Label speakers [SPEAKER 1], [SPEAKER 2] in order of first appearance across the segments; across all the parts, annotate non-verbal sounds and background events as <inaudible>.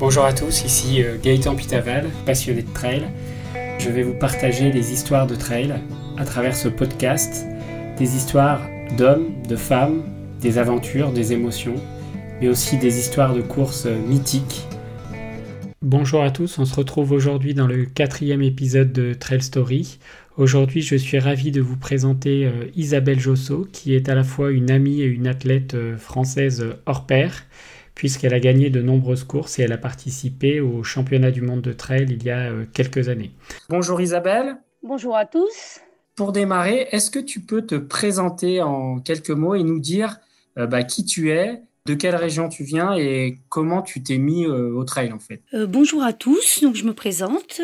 [SPEAKER 1] Bonjour à tous, ici euh, Gaëtan Pitaval, passionné de trail. Je vais vous partager des histoires de trail à travers ce podcast, des histoires d'hommes, de femmes, des aventures, des émotions, mais aussi des histoires de courses mythiques. Bonjour à tous, on se retrouve aujourd'hui dans le quatrième épisode de Trail Story. Aujourd'hui, je suis ravi de vous présenter euh, Isabelle Josso, qui est à la fois une amie et une athlète euh, française hors pair puisqu'elle a gagné de nombreuses courses et elle a participé au championnat du monde de trail il y a euh, quelques années. Bonjour Isabelle.
[SPEAKER 2] Bonjour à tous.
[SPEAKER 1] Pour démarrer, est-ce que tu peux te présenter en quelques mots et nous dire euh, bah, qui tu es, de quelle région tu viens et comment tu t'es mis euh, au trail en fait?
[SPEAKER 2] Bonjour à tous, donc je me présente.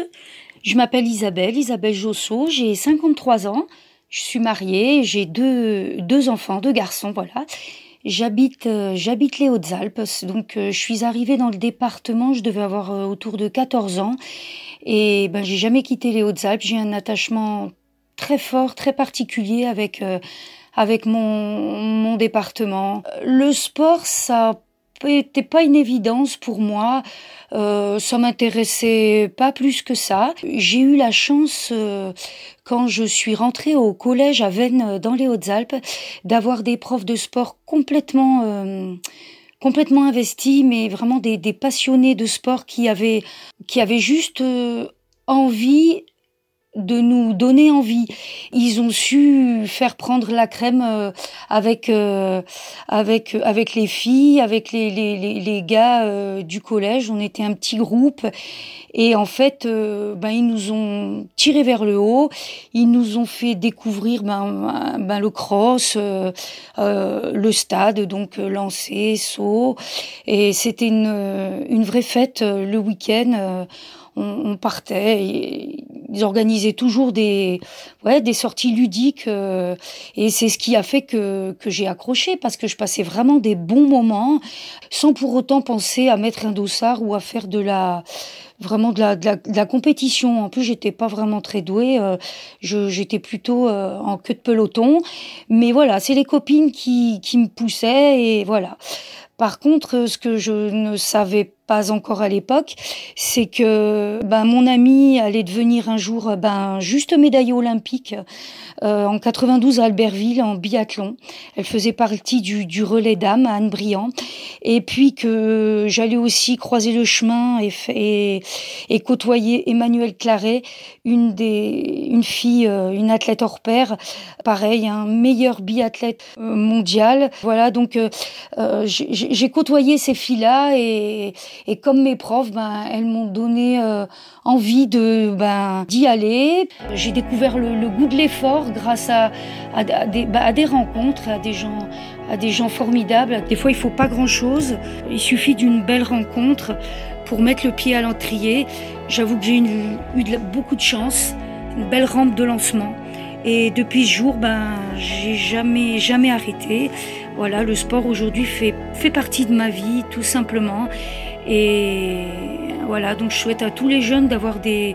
[SPEAKER 2] Je m'appelle Isabelle, Isabelle Josso, j'ai 53 ans, je suis mariée, j'ai deux, deux enfants, deux garçons, voilà. J'habite euh, j'habite les Hautes-Alpes, donc euh, je suis arrivée dans le département, je devais avoir euh, autour de 14 ans et ben j'ai jamais quitté les Hautes-Alpes, j'ai un attachement très fort, très particulier avec avec mon mon département. Le sport ça n'était pas une évidence pour moi. Euh, ça m'intéressait pas plus que ça. J'ai eu la chance, euh, quand je suis rentrée au collège à Vennes, euh, dans les Hautes-Alpes, d'avoir des profs de sport complètement euh, complètement investis, mais vraiment des, des, passionnés de sport qui avaient qui avaient juste envie de nous donner envie. Ils ont su faire prendre la crème euh, avec euh, avec avec les filles, avec les les, les, gars euh, du collège. On était un petit groupe et en fait, ben ils nous ont tiré vers le haut. Ils nous ont fait découvrir ben, ben le cross, le stade, donc lancer, saut. Et c'était une une vraie fête le week-end on, partait. Et ils organisaient toujours des, ouais, des sorties ludiques. Euh, et c'est ce qui a fait que, que j'ai accroché parce que je passais vraiment des bons moments sans pour autant penser à mettre un dossard ou à faire de la vraiment de la, de la, compétition. En plus, j'étais pas vraiment très douée. Euh, j'étais plutôt euh, en queue de peloton. Mais voilà, c'est les copines qui, qui me poussaient et voilà. Par contre, ce que je ne savais pas encore à l'époque, c'est que ben, mon amie allait devenir un jour ben, juste médaillée olympique euh, en 92 à Albertville en biathlon. Elle faisait partie du, du relais d'âme à Anne Briand. Et puis que j'allais aussi croiser le chemin et, et, et côtoyer Emmanuel Claret, une, des, une fille, euh, une athlète hors pair, pareil, un meilleur biathlète euh, mondial. Voilà, donc j'ai côtoyé ces filles-là et et comme mes profs, ben, elles m'ont donné euh, envie de ben, d'y aller. J'ai découvert le, goût de l'effort grâce à, à, des, ben, à, des, rencontres, à des gens, à des gens formidables. Des fois, il faut pas grand-chose. Il suffit d'une belle rencontre pour mettre le pied à l'entrier. J'avoue que j'ai eu beaucoup de chance, une belle rampe de lancement. Et depuis ce jour, ben, j'ai jamais, jamais arrêté. Voilà, le sport aujourd'hui fait, fait partie de ma vie, tout simplement. Et voilà, donc je souhaite à tous les jeunes d'avoir des,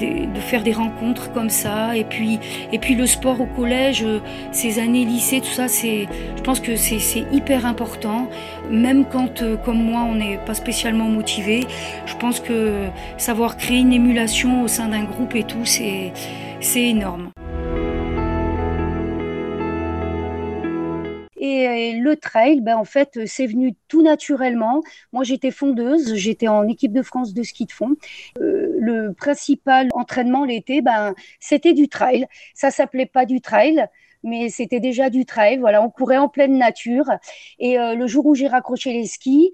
[SPEAKER 2] de faire des rencontres comme ça. Et puis et puis le sport au collège ces années lycée tout ça c'est je pense que c'est hyper important. Même quand euh, comme moi on n'est pas spécialement motivé je pense que savoir créer une émulation au sein d'un groupe et tout c'est énorme Et le trail, ben, en fait, c'est venu tout naturellement. Moi, j'étais fondeuse, j'étais en équipe de France de ski de fond. Euh, le principal entraînement l'été, ben, c'était du trail. Ça s'appelait pas du trail, mais c'était déjà du trail. Voilà, on courait en pleine nature. Et euh, le jour où j'ai raccroché les skis,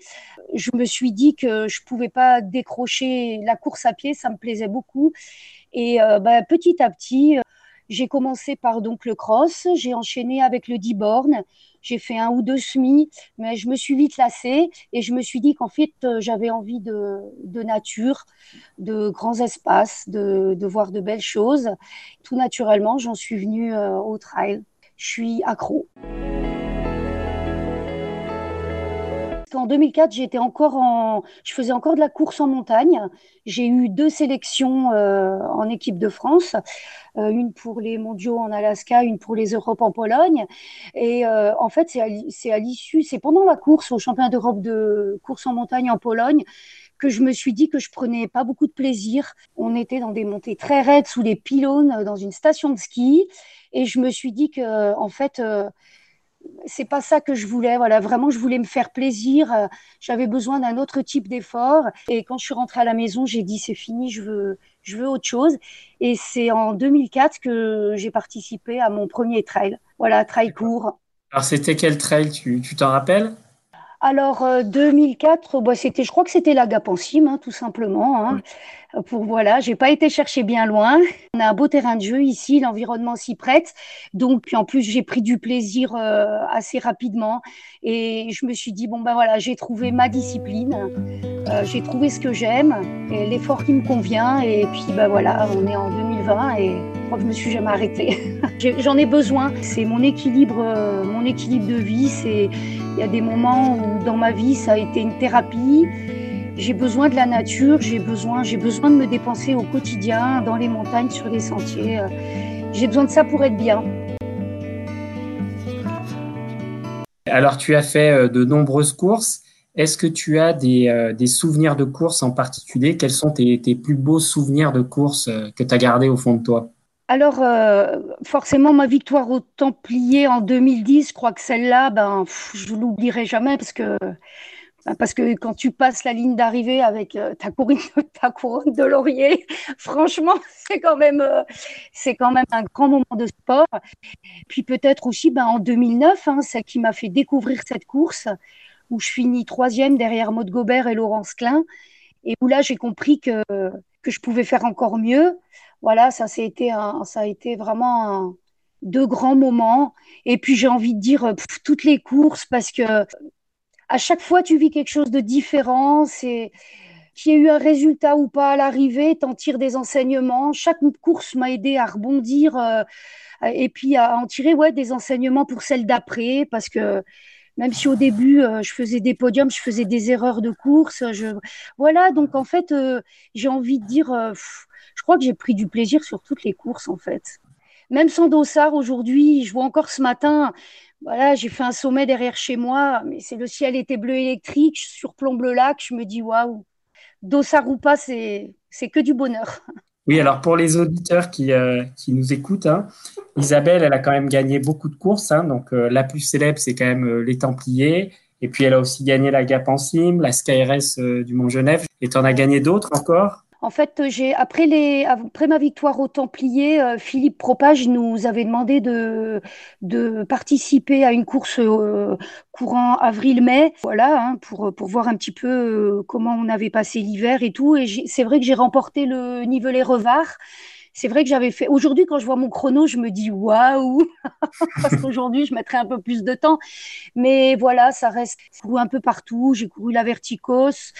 [SPEAKER 2] je me suis dit que je pouvais pas décrocher la course à pied, ça me plaisait beaucoup. Et euh, ben, petit à petit, j'ai commencé par donc le cross, j'ai enchaîné avec le D-born, j'ai fait un ou deux semis, mais je me suis vite lassée et je me suis dit qu'en fait euh, j'avais envie de, de, nature, de grands espaces, de, de, voir de belles choses. Tout naturellement, j'en suis venue euh, au trail. Je suis accro. En 2004, j'étais encore en, je faisais encore de la course en montagne. J'ai eu deux sélections euh, en équipe de France, euh, une pour les Mondiaux en Alaska, une pour les Europes en Pologne. Et euh, en fait, c'est à l'issue, c'est pendant la course au championnat d'Europe de course en montagne en Pologne que je me suis dit que je prenais pas beaucoup de plaisir. On était dans des montées très raides sous les pylônes dans une station de ski et je me suis dit que en fait c'est pas ça que je voulais. Voilà, vraiment, je voulais me faire plaisir. Euh, j'avais besoin d'un autre type d'effort. Et quand je suis rentrée à la maison, j'ai dit c'est fini, je veux, je veux autre chose. Et c'est en 2004 que j'ai participé à mon premier trail. Voilà, trail court.
[SPEAKER 1] Alors, c'était quel trail Tu t'en rappelles?
[SPEAKER 2] Alors 2004, euh, bah, c'était, je crois que c'était la Gapensim, hein, tout simplement. Hein. Pour voilà, j'ai pas été chercher bien loin. On a un beau terrain de jeu ici, l'environnement s'y prête. Donc puis en plus j'ai pris du plaisir euh, assez rapidement et je me suis dit bon ben voilà, j'ai trouvé ma discipline, euh, j'ai trouvé ce que j'aime et l'effort qui me convient et puis ben voilà, on est en 2020 et je crois que je me suis jamais arrêtée. <laughs> J'en ai besoin. C'est mon équilibre, mon équilibre de vie. C'est il y a des moments où dans ma vie, ça a été une thérapie. J'ai besoin de la nature, j'ai besoin, j'ai besoin de me dépenser au quotidien, dans les montagnes, sur les sentiers. Euh, j'ai besoin de ça pour être bien.
[SPEAKER 1] Alors, tu as fait euh, de nombreuses courses. Est-ce que tu as des, euh, des, souvenirs de courses en particulier? Quels sont tes, tes, plus beaux souvenirs de courses que tu as gardés au fond de toi?
[SPEAKER 2] Alors, euh, forcément, ma victoire au Templier en 2010, je crois que celle-là, ben, je l'oublierai jamais parce que, parce que quand tu passes la ligne d'arrivée avec euh, ta, <laughs> couronne, de laurier, <laughs> franchement, c'est quand, même, euh, c'est quand même un grand moment de sport. Puis peut-être aussi ben, en 2009, hein, celle qui m'a fait découvrir cette course, où je finis troisième derrière Maud Gobert et Laurence Klein, et où là, j'ai compris que, que je pouvais faire encore mieux voilà, ça, a été un, ça a été vraiment deux grands moments. Et puis j'ai envie de dire toutes les courses parce que à chaque fois tu vis quelque chose de différent. C'est qu'il y ait eu un résultat ou pas à l'arrivée, t'en tires des enseignements. Chaque course m'a aidé à rebondir euh, et puis à en tirer ouais des enseignements pour celle d'après parce que même si au début euh, je faisais des podiums, je faisais des erreurs de course, je voilà donc en fait euh, j'ai envie de dire je crois que j'ai pris du plaisir sur toutes les courses en fait. Même sans dossard aujourd'hui, je vois encore ce matin, voilà, j'ai fait un sommet derrière chez moi, mais c'est le ciel était bleu électrique, je surplombe le lac, je me dis waouh, dossard ou pas, c'est c'est que du bonheur.
[SPEAKER 1] Oui, alors pour les auditeurs qui, euh, nous écoutent, hein, Isabelle, elle a quand même gagné beaucoup de courses. Hein, donc euh, la plus célèbre, c'est quand même euh, les Templiers. Et puis elle a aussi gagné la Gap en Cime, la SkyRS du Mont Genève. Et tu en as gagné d'autres encore?
[SPEAKER 2] En fait, j'ai après les après ma victoire au Templier, euh, Philippe Propage nous avait demandé de de participer à une course euh, courant avril-mai, voilà, hein, pour pour voir un petit peu euh, comment on avait passé l'hiver et tout. Et c'est vrai que j'ai remporté le nivelet Revard c'est vrai que j'avais fait. Aujourd'hui, quand je vois mon chrono, je me dis waouh, <laughs> parce qu'aujourd'hui, je mettrais un peu plus de temps. Mais voilà, ça reste. J'ai couru un peu partout. J'ai couru la Verticos.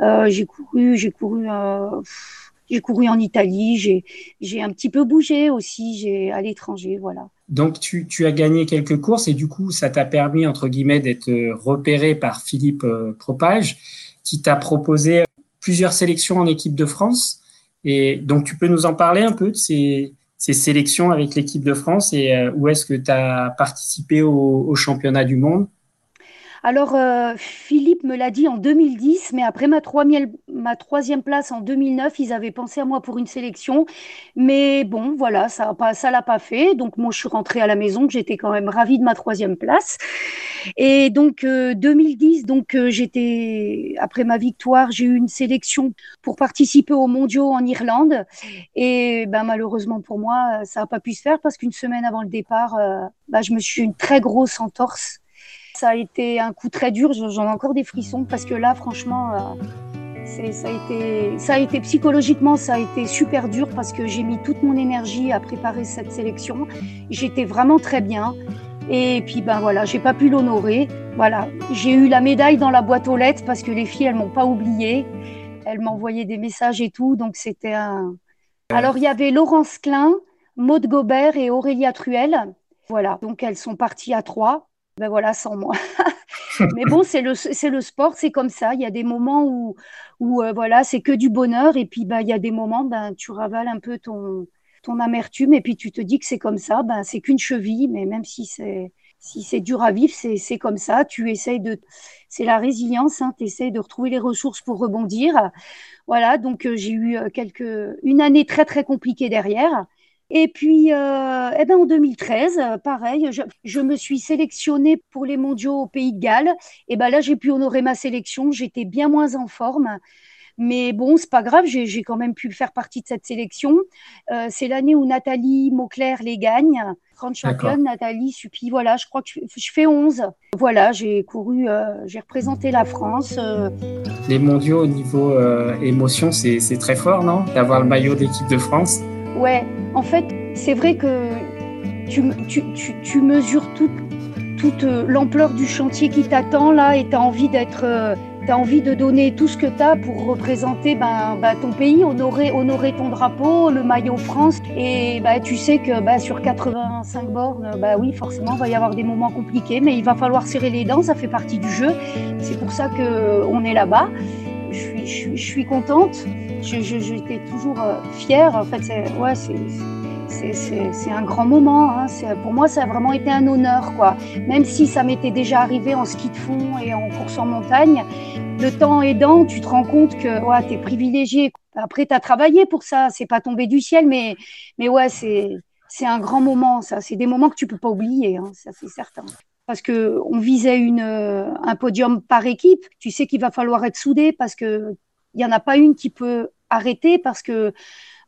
[SPEAKER 2] Euh, j'ai couru, j'ai couru. Euh, j'ai couru en Italie, j'ai, j'ai un petit peu bougé aussi, j'ai à l'étranger, voilà.
[SPEAKER 1] Donc tu, tu, as gagné quelques courses et du coup ça t'a permis entre guillemets d'être repéré par Philippe euh, Propage qui t'a proposé plusieurs sélections en équipe de France. Et donc, tu peux nous en parler un peu de ces, sélections avec l'équipe de France et euh, où est-ce que tu as participé au championnat du monde?
[SPEAKER 2] Alors, euh, Philippe me l'a dit en 2010, mais après ma troisième, ma troisième place en 2009, ils avaient pensé à moi pour une sélection. Mais bon, voilà, ça ne l'a pas fait. Donc, moi, je suis rentrée à la maison, j'étais quand même ravie de ma troisième place. Et donc, 2010, euh, donc, euh, j'étais, après ma victoire, j'ai eu une sélection pour participer aux mondiaux en Irlande. Et ben, malheureusement pour moi, ça n'a pas pu se faire parce qu'une semaine avant le départ, ben, je me suis une très grosse entorse ça a été un coup très dur. J'en ai encore des frissons parce que là, franchement, euh, ça, a été, ça a été psychologiquement, ça a été super dur parce que j'ai mis toute mon énergie à préparer cette sélection. J'étais vraiment très bien. Et puis ben voilà, j'ai pas pu l'honorer. Voilà, j'ai eu la médaille dans la boîte aux lettres parce que les filles elles m'ont pas oublié. Elles m'envoyaient des messages et tout, donc c'était un. Alors il y avait Laurence Klein, Maude Gobert et Aurélia Truel. Voilà, donc elles sont parties à trois ben voilà, sans moi. <laughs> Mais bon, c'est le, le sport, c'est comme ça. Il y a des moments où, où euh, voilà, c'est que du bonheur. Et puis, bah, il y a des moments, ben, tu ravales un peu ton, ton amertume. Et puis, tu te dis que c'est comme ça. Ben, c'est qu'une cheville. Mais même si c'est, si c'est dur à vivre, c'est, comme ça. Tu essayes de, c'est la résilience. Hein, tu essayes de retrouver les ressources pour rebondir. Voilà. Donc, euh, j'ai eu euh, une année très, très compliquée derrière. Et puis, euh, eh ben en 2013, euh, pareil, je, je, me suis sélectionnée pour les mondiaux au Pays de Galles. Et ben là, j'ai pu honorer ma sélection. J'étais bien moins en forme. Mais bon, c'est pas grave, j'ai quand même pu faire partie de cette sélection. Euh, c'est l'année où Nathalie Mauclair les gagne. Grande championne, Nathalie Suppi. Voilà, je crois que je, je fais 11. Voilà, j'ai couru, euh, j'ai représenté la France. Euh.
[SPEAKER 1] Les mondiaux au niveau émotion, c'est très fort, non? D'avoir le maillot d'équipe de France
[SPEAKER 2] Ouais, en fait, c'est vrai que tu, tu, tu, tu mesures toute, toute l'ampleur du chantier qui t'attend là et tu as envie d'être. Euh, envie de donner tout ce que tu as pour représenter ben, ben, ton pays, honorer, honorer ton drapeau, le maillot France. Et ben, tu sais que ben, sur 85 bornes, ben, oui, forcément, il va y avoir des moments compliqués, mais il va falloir serrer les dents, ça fait partie du jeu. C'est pour ça qu'on est là-bas. Je suis, je, je suis contente j'étais toujours euh, fière. En fait, c'est ouais, c'est un grand moment. Hein. Pour moi, ça a vraiment été un honneur. Quoi. Même si ça m'était déjà arrivé en ski de fond et en course en montagne, le temps aidant, tu te rends compte que ouais, tu es privilégié. Après, tu as travaillé pour ça. C'est pas tombé du ciel, mais, mais ouais, c'est un grand moment. Ça, C'est des moments que tu peux pas oublier. Hein. Ça, c'est certain parce que on visait une, un podium par équipe. Tu sais qu'il va falloir être soudé parce que il y en a pas une qui peut arrêter parce que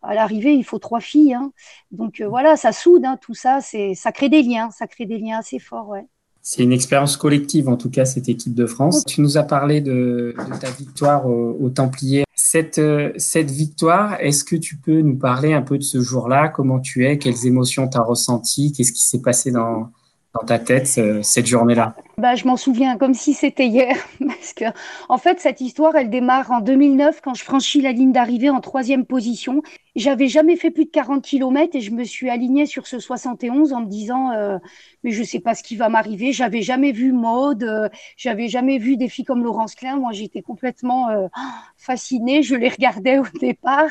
[SPEAKER 2] à l'arrivée, il faut trois filles. Hein. Donc euh, voilà, ça soude, hein, tout ça, c'est, ça crée des liens, ça crée des liens assez forts, ouais.
[SPEAKER 1] C'est une expérience collective, en tout cas, cette équipe de France. Tu nous as parlé de, de ta victoire au, au Templier. Cette, euh, cette victoire, est-ce que tu peux nous parler un peu de ce jour-là? Comment tu es? Quelles émotions tu as ressenties? Qu'est-ce qui s'est passé dans, dans ta tête cette journée-là
[SPEAKER 2] bah, Je m'en souviens comme si c'était hier. <laughs> Parce que, en fait, cette histoire, elle démarre en 2009 quand je franchis la ligne d'arrivée en troisième position. J'avais jamais fait plus de 40 km et je me suis alignée sur ce 71 en me disant euh, mais je sais pas ce qui va m'arriver. J'avais jamais vu mode, euh, j'avais jamais vu des filles comme Laurence Klein. Moi, j'étais complètement euh, fascinée. Je les regardais au départ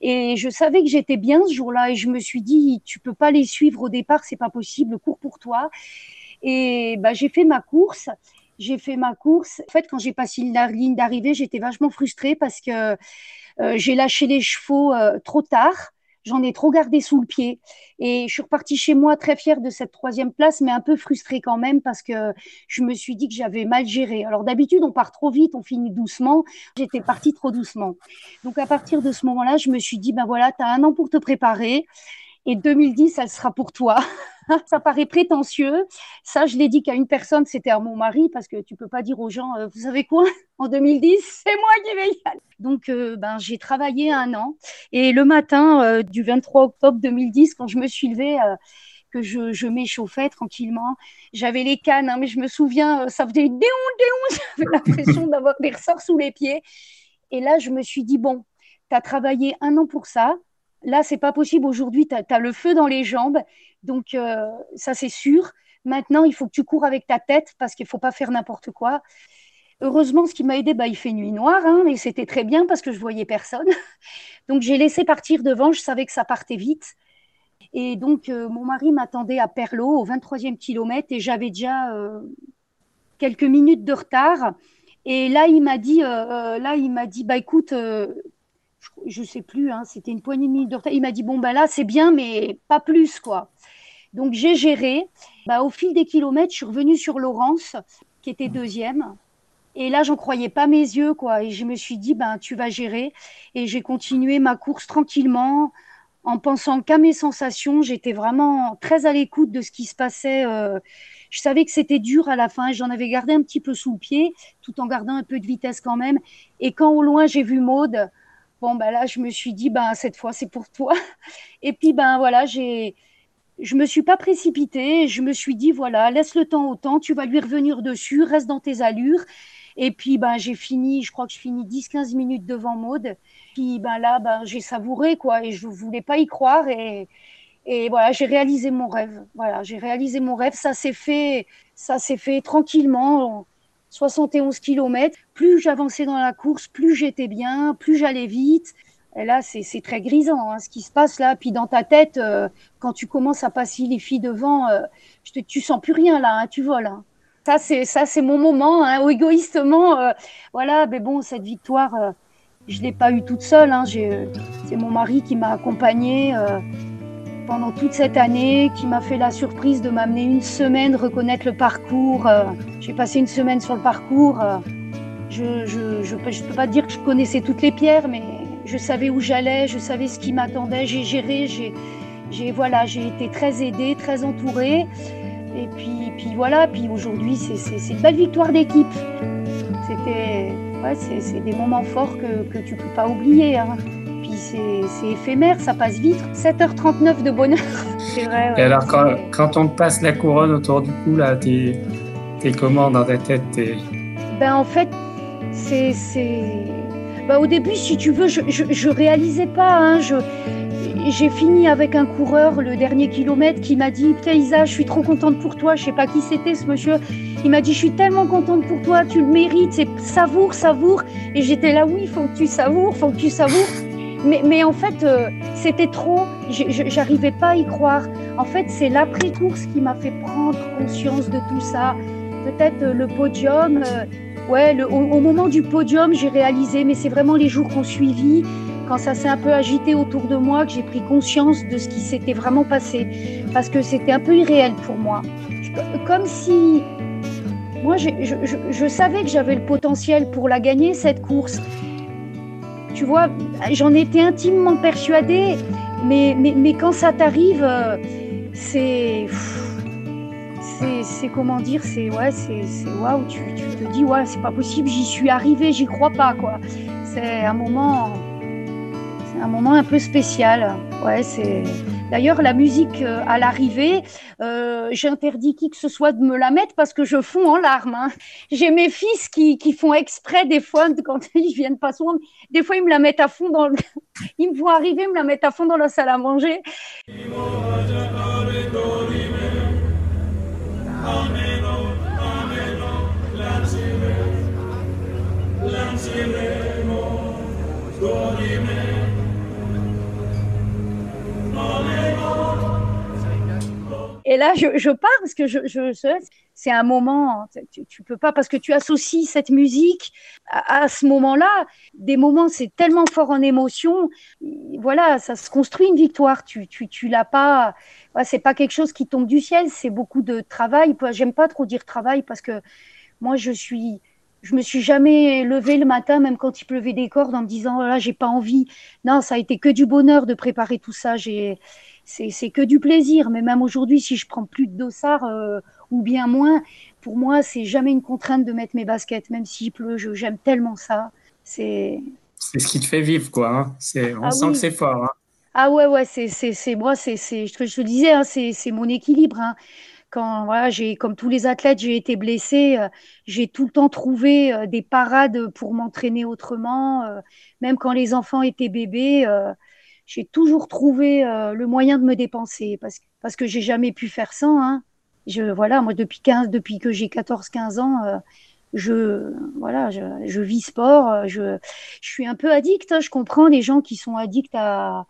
[SPEAKER 2] et je savais que j'étais bien ce jour-là et je me suis dit tu peux pas les suivre au départ, c'est pas possible. Cours pour toi. Et bah, j'ai fait ma course j'ai fait ma course. En fait, quand j'ai passé la ligne d'arrivée, j'étais vachement frustrée parce que j'ai lâché les chevaux euh, trop tard. J'en ai trop gardé sous le pied. Et je suis repartie chez moi très fière de cette troisième place, mais un peu frustrée quand même parce que je me suis dit que j'avais mal géré. Alors d'habitude, on part trop vite, on finit doucement. J'étais partie trop doucement. Donc à partir de ce moment-là, je me suis dit, ben voilà, tu as un an pour te préparer. Et 2010, elle sera pour toi. <laughs> <laughs> ça paraît prétentieux. Ça, je l'ai dit qu'à une personne, c'était à mon mari, parce que tu peux pas dire aux gens, euh, vous savez quoi, <laughs> en 2010, c'est moi qui vais y aller. Donc, euh, ben, j'ai travaillé un an. Et le matin euh, du 23 octobre 2010, quand je me suis levée, que je, je m'échauffais tranquillement, j'avais les cannes, hein, mais je me souviens, ça faisait déon, déon, <laughs> j'avais l'impression d'avoir des ressorts sous les pieds. Et là, je me suis dit, bon, tu as travaillé un an pour ça. Là, c'est pas possible. Aujourd'hui, tu as, le feu dans les jambes. Donc, euh, ça, c'est sûr. Maintenant, il faut que tu cours avec ta tête parce qu'il faut pas faire n'importe quoi. Heureusement, ce qui m'a aidé, bah, il fait nuit noire, hein, et c'était très bien parce que je voyais personne. <laughs> Donc, j'ai laissé partir devant, je savais que ça partait vite. Et donc, euh, mon mari m'attendait à Perlot, au 23e kilomètre, et j'avais déjà euh, quelques minutes de retard. Et là, il m'a dit, là, il m'a dit, bah écoute, je, ne sais plus, hein, c'était une poignée de minutes de retard. Il m'a dit, bon, bah là, c'est bien, mais pas plus, quoi. Donc j'ai géré. Bah, au fil des kilomètres, je suis revenue sur Laurence, qui était deuxième. Et là, j'en croyais pas mes yeux, quoi. Et je me suis dit, ben, tu vas gérer. Et j'ai continué ma course tranquillement, en pensant qu'à mes sensations. J'étais vraiment très à l'écoute de ce qui se passait. Euh, je savais que c'était dur à la fin. J'en avais gardé un petit peu sous le pied, tout en gardant un peu de vitesse quand même. Et quand au loin, j'ai vu Maude, bon, ben là, je me suis dit, ben, cette fois, c'est pour toi. Et puis, ben, voilà, j'ai je me suis pas précipitée, je me suis dit voilà, laisse le temps au temps, tu vas lui revenir dessus, reste dans tes allures. Et puis ben j'ai fini, je crois que je finis 10-15 minutes devant Maude. Puis ben là ben j'ai savouré quoi et je voulais pas y croire et et voilà, j'ai réalisé mon rêve. Voilà, j'ai réalisé mon rêve, ça s'est fait ça s'est fait tranquillement. 71 km. Plus j'avançais dans la course, plus j'étais bien, plus j'allais vite. Et là, c'est très grisant hein, ce qui se passe là. Puis dans ta tête, euh, quand tu commences à passer les filles devant, euh, je te, tu sens plus rien là, hein, tu voles. Hein. Ça, c'est ça, c'est mon moment. <laughs> Égoïstement, euh, voilà. Mais bon, cette victoire, je l'ai pas eu toute seule. C'est mon mari qui m'a accompagnée pendant toute cette année, qui m'a fait la surprise de m'amener une semaine reconnaître le parcours. J'ai passé une semaine sur le parcours. je, je, je, peux, pas dire que je connaissais toutes les pierres, mais je savais où j'allais, je savais ce qui m'attendait, j'ai géré, j'ai voilà, été très aidée, très entourée. Et puis, voilà, puis aujourd'hui, c'est une belle victoire d'équipe. C'était c'est des moments forts que, que tu peux pas oublier. Hein. C'est éphémère, ça passe vite. 7h39 de bonheur. <laughs>
[SPEAKER 1] c'est vrai. Et alors, quand, quand, on te passe la couronne autour du cou, là, t'es es comment dans ta tête
[SPEAKER 2] Ben en fait, c'est bah, au début, si tu veux, je, je, réalisais pas. Hein, je, j'ai fini avec un coureur le dernier kilomètre qui m'a dit Putain, Isa, je suis trop contente pour toi. Je sais pas qui c'était ce monsieur. Il m'a dit Je suis tellement contente pour toi, tu le mérites. C'est savoure, savoure. Et j'étais là Oui, faut que tu savoures, faut que tu savoures. Mais, en fait, euh, c'était trop. J'arrivais pas à y croire. En fait, c'est l'après-course qui m'a fait prendre conscience de tout ça. Peut-être euh, le podium. Euh, Ouais, au, moment du podium, j'ai réalisé, mais c'est vraiment les jours qu'on suivi, quand ça s'est un peu agité autour de moi, que j'ai pris conscience de ce qui s'était vraiment passé. Parce que c'était un peu irréel pour moi. Comme si. Moi, je savais que j'avais le potentiel pour la gagner, cette course. Tu vois, j'en étais intimement persuadée, mais, mais, mais quand ça t'arrive, euh, c'est c'est comment dire, c'est ouais, c'est waouh, tu, te dis ouais, c'est pas possible, j'y suis arrivée, j'y crois pas quoi. C'est un moment, c'est un moment un peu spécial. Ouais, c'est. D'ailleurs, la musique euh, à l'arrivée, euh, j'interdis qui que ce soit de me la mettre parce que je fonds en larmes. Hein. J'ai mes fils qui, qui, font exprès des fois <laughs> quand ils viennent pas souvent. Des fois, ils me la mettent à fond dans. <laughs> Ils me arriver, ils me la mettent à fond dans la salle à manger. Et là, je, pars parce que c'est un moment, tu, peux pas, parce que tu associes cette musique à, ce moment-là. Des moments, c'est tellement fort en émotion. Voilà, ça se construit une victoire. Tu, tu, tu l'as pas, c'est pas quelque chose qui tombe du ciel, c'est beaucoup de travail. J'aime pas trop dire travail parce que moi, je suis, je me suis jamais levée le matin, même quand il pleuvait des cordes, en me disant oh là, j'ai pas envie. Non, ça a été que du bonheur de préparer tout ça. J'ai, c'est que du plaisir. Mais même aujourd'hui, si je prends plus de dossard euh, ou bien moins, pour moi, c'est jamais une contrainte de mettre mes baskets, même s'il pleut. J'aime tellement ça. C'est.
[SPEAKER 1] C'est ce qui te fait vivre, quoi. Hein. C'est, on ah sent que c'est fort. Hein.
[SPEAKER 2] Ah ouais, ouais, c'est, moi, c'est, je te disais, hein, c'est, c'est mon équilibre. Quand, voilà, j'ai, comme tous les athlètes, j'ai été blessée, euh, j'ai tout le temps trouvé euh, des parades pour m'entraîner autrement. Euh, même quand les enfants étaient bébés, j'ai toujours trouvé le moyen de me dépenser parce, parce que j'ai jamais pu faire sans. Hein. Je, voilà, moi, depuis 15, depuis que j'ai 14-15 ans, je voilà je, vis sport je, suis un peu addict hein. je comprends les gens qui sont addicts à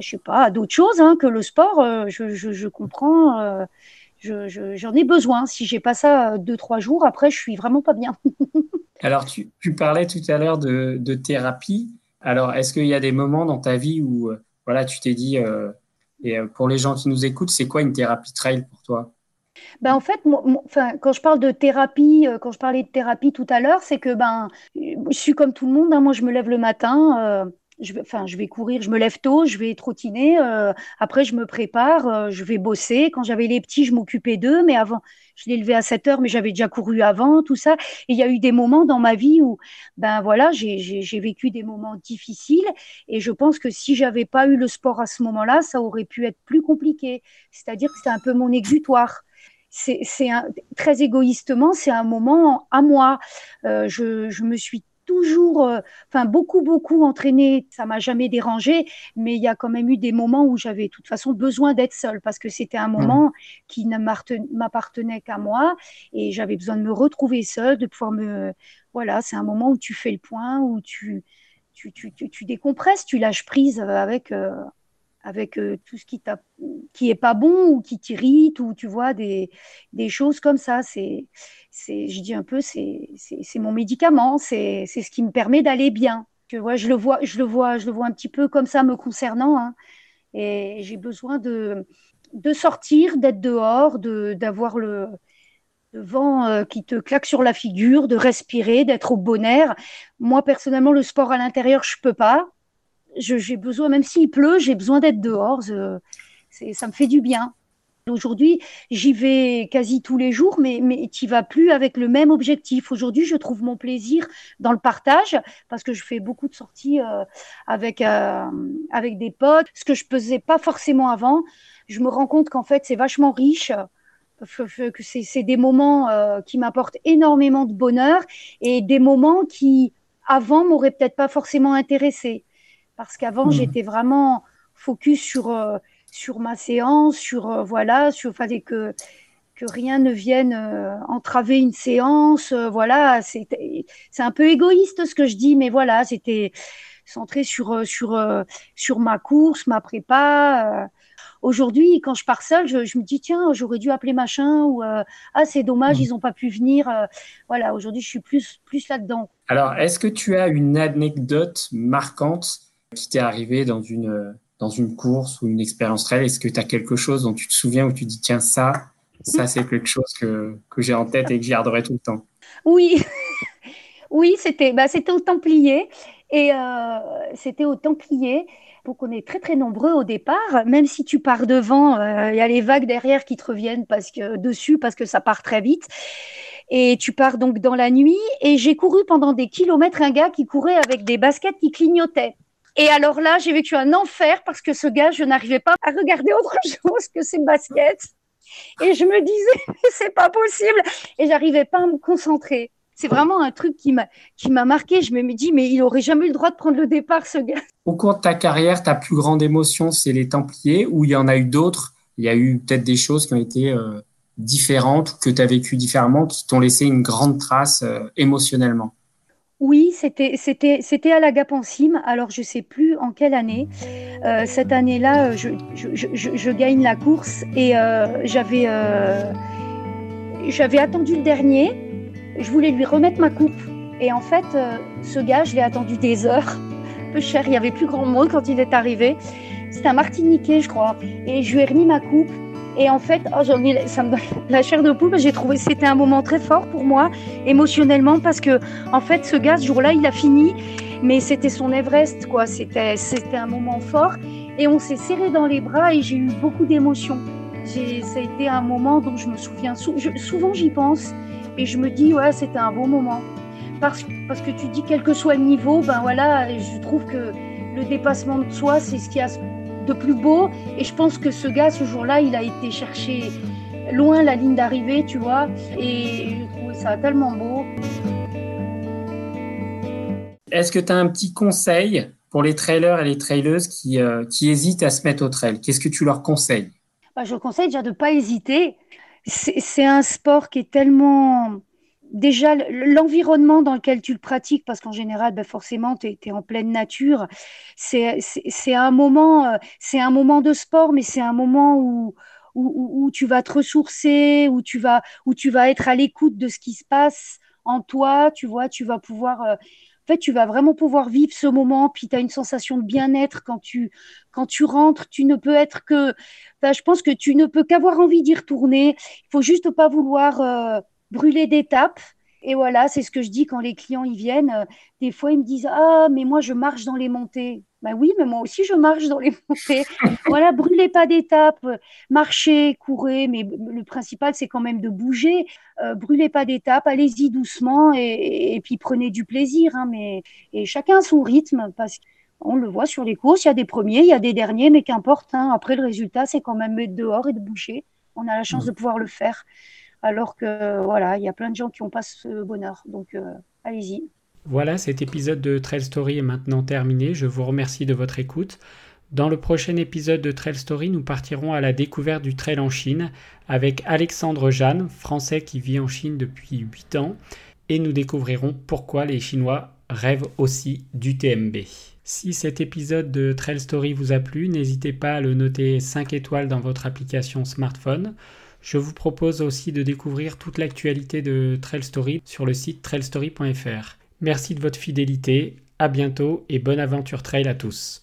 [SPEAKER 2] je sais pas, d'autres choses hein, que le sport. Je, je, comprends. Euh, j'en ai besoin. Si j'ai pas ça euh, deux trois jours, après, je suis vraiment pas bien. <laughs>
[SPEAKER 1] Alors, tu, tu, parlais tout à l'heure de, de, thérapie. Alors, est-ce qu'il y a des moments dans ta vie où, voilà, tu t'es dit, et pour les gens qui nous écoutent, c'est quoi une thérapie trail pour toi?
[SPEAKER 2] Ben en fait, enfin, quand je parle de thérapie, quand je parlais de thérapie tout à l'heure, c'est que ben, je suis comme tout le monde. Hein. moi, je me lève le matin je vais, courir, je me lève tôt, je vais trottiner. Euh, après, je me prépare, euh, je vais bosser. Quand j'avais les petits, je m'occupais d'eux, mais avant, je les levais à 7 heures, mais j'avais déjà couru avant, tout ça. Et il y a eu des moments dans ma vie où, ben voilà, j'ai vécu des moments difficiles. Et je pense que si j'avais pas eu le sport à ce moment-là, ça aurait pu être plus compliqué. C'est-à-dire que c'était un peu mon exutoire c'est très égoïstement, c'est un moment à moi. Euh, je, me suis toujours, euh, enfin beaucoup, beaucoup entraîné. Ça m'a jamais dérangé, mais il y a quand même eu des moments où j'avais de toute façon besoin d'être seule parce que c'était un moment qui ne m'appartenait qu'à moi et j'avais besoin de me retrouver seule, de pouvoir me, voilà, c'est un moment où tu fais le point, où tu, tu, tu, tu, décompresses, tu lâches prise avec. Euh, avec euh, tout ce qui qui est pas bon ou qui t'irrite ou tu vois des, choses comme ça c'est je dis un peu c'est mon médicament c'est ce qui me permet d'aller bien que vois je le vois je le vois je le vois un petit peu comme ça me concernant hein. et j'ai besoin de sortir d'être dehors de d'avoir le vent euh, qui te claque sur la figure, de respirer, d'être au bon air. Moi, personnellement, le sport à l'intérieur, je peux pas j'ai besoin, même s'il pleut, j'ai besoin d'être dehors. ça me fait du bien. Aujourd'hui, j'y vais quasi tous les jours, mais, mais tu vas plus avec le même objectif. Aujourd'hui, je trouve mon plaisir dans le partage parce que je fais beaucoup de sorties euh, avec, euh, avec des potes, ce que je faisais pas forcément avant. Je me rends compte qu'en fait, c'est vachement riche que c'est des moments euh, qui m'apportent énormément de bonheur et des moments qui avant m'auraient peut-être pas forcément intéressé parce qu'avant, hmm. j'étais vraiment focus sur, euh, sur ma séance, sur, euh, voilà, sur, fallait que, que rien ne vienne euh, entraver une séance, voilà, c'est un peu égoïste ce que je dis, mais voilà, c'était centré sur, sur, sur ma course, ma prépa. Aujourd'hui, quand je pars seule, je, je me dis tiens, j'aurais dû appeler machin ou ah c'est dommage, hmm. ils n'ont pas pu venir. voilà, aujourd'hui, je suis plus plus là-dedans.
[SPEAKER 1] Alors, est-ce que tu as une anecdote marquante qui t'est arrivé dans une, dans une course ou une expérience trail Est-ce que tu as quelque chose dont tu te souviens où tu dis, tiens, ça, ça c'est quelque chose que, que j'ai en tête et que j'y garderai tout le temps?
[SPEAKER 2] Oui, <laughs> oui c'était bah, au Templier. Et euh, c'était au Templier. Donc on est très très nombreux au départ, même si tu pars devant, euh, il y a les vagues derrière qui te reviennent parce que dessus parce que ça part très vite. Et tu pars donc dans la nuit. Et j'ai couru pendant des kilomètres un gars qui courait avec des baskets qui clignotaient. Et alors là, j'ai vécu un enfer parce que ce gars, je n'arrivais pas à regarder autre <laughs> chose que ses baskets. Et je me disais, <laughs> c'est pas possible. Et j'arrivais pas à me concentrer. C'est vraiment un truc qui m'a qui m'a marqué. Je me dis, mais il aurait jamais eu le droit de prendre le départ, ce gars.
[SPEAKER 1] Au cours de ta carrière, ta plus grande émotion, c'est les Templiers, ou il y en a eu d'autres? Il y a eu peut-être des choses qui ont été euh, différentes ou que tu as vécu différemment, qui t'ont laissé une grande trace euh, émotionnellement?
[SPEAKER 2] Oui, c'était c'était c'était à la Gapensim. Alors je sais plus en quelle année. Euh, cette année-là, je, je, je, je, gagne la course et euh, j'avais euh, j'avais attendu le dernier. Je voulais lui remettre ma coupe et en fait, ce gars, je l'ai attendu des heures. <laughs> Peu cher, il y avait plus grand monde quand il est arrivé. C'était un Martiniquais, je crois, et je lui ai remis ma coupe. Et en fait, oh, ça me donne la chair de poule. J'ai trouvé c'était un moment très fort pour moi émotionnellement parce que en fait, ce gars, ce jour-là, il a fini, mais c'était son Everest, quoi. C'était c'était un moment fort et on s'est serré dans les bras et j'ai eu beaucoup d'émotions. Ça a été un moment dont je me souviens souvent, j'y pense et je me dis ouais, c'était un bon moment parce parce que tu dis quel que soit le niveau, ben voilà, je trouve que le dépassement de soi, c'est ce qui a de plus beau. Et je pense que ce gars, ce jour-là, il a été chercher loin la ligne d'arrivée, tu vois. Et j'ai trouvé ça tellement beau.
[SPEAKER 1] Est-ce que tu as un petit conseil pour les trailers et les traileuses qui, euh, qui hésitent à se mettre au trail? Qu'est-ce que tu leur conseilles?
[SPEAKER 2] Bah, Je conseille déjà de ne pas hésiter. C'est un sport qui est tellement déjà l'environnement dans lequel tu le pratiques, parce qu'en général, ben forcément, tu es, en pleine nature, c'est un moment, euh, un moment de sport, mais c'est un moment où, où, tu vas te ressourcer, où tu vas, où tu vas être à l'écoute de ce qui se passe en toi, tu vois, tu vas pouvoir, euh, en fait, tu vas vraiment pouvoir vivre ce moment, puis tu as une sensation de bien-être quand tu, quand tu rentres, tu ne peux être que, je pense que tu ne peux qu'avoir envie d'y retourner, il faut juste pas vouloir... Euh, brûler d'étapes. Et voilà, c'est ce que je dis quand les clients y viennent. Euh, des fois, ils me disent Ah, mais moi, je marche dans les montées. Ben oui, mais moi aussi, je marche dans les <laughs> montées. voilà, brûlez pas d'étapes, marchez, courez, mais le principal, c'est quand même de bouger. Euh, brûlez pas d'étapes, allez-y doucement et, puis prenez du plaisir. Hein, mais, et chacun son rythme, parce qu'on le voit sur les courses, il y a des premiers, il y a des derniers, mais qu'importe. Hein, après, le résultat, c'est quand même mettre dehors et de bouger. On a la chance de pouvoir le faire alors que voilà, il y a plein de gens qui n'ont pas ce bonheur. Donc, euh, allez-y.
[SPEAKER 1] Voilà, cet épisode de Trail Story est maintenant terminé. Je vous remercie de votre écoute. Dans le prochain épisode de Trail Story, nous partirons à la découverte du trail en Chine avec Alexandre Jeanne, français qui vit en Chine depuis 8 ans, et nous découvrirons pourquoi les Chinois rêvent aussi du TMB. Si cet épisode de Trail Story vous a plu, n'hésitez pas à le noter 5 étoiles dans votre application smartphone. Je vous propose aussi de découvrir toute l'actualité de Trail Story sur le site trailstory.fr. Merci de votre fidélité, à bientôt et bonne aventure trail à tous.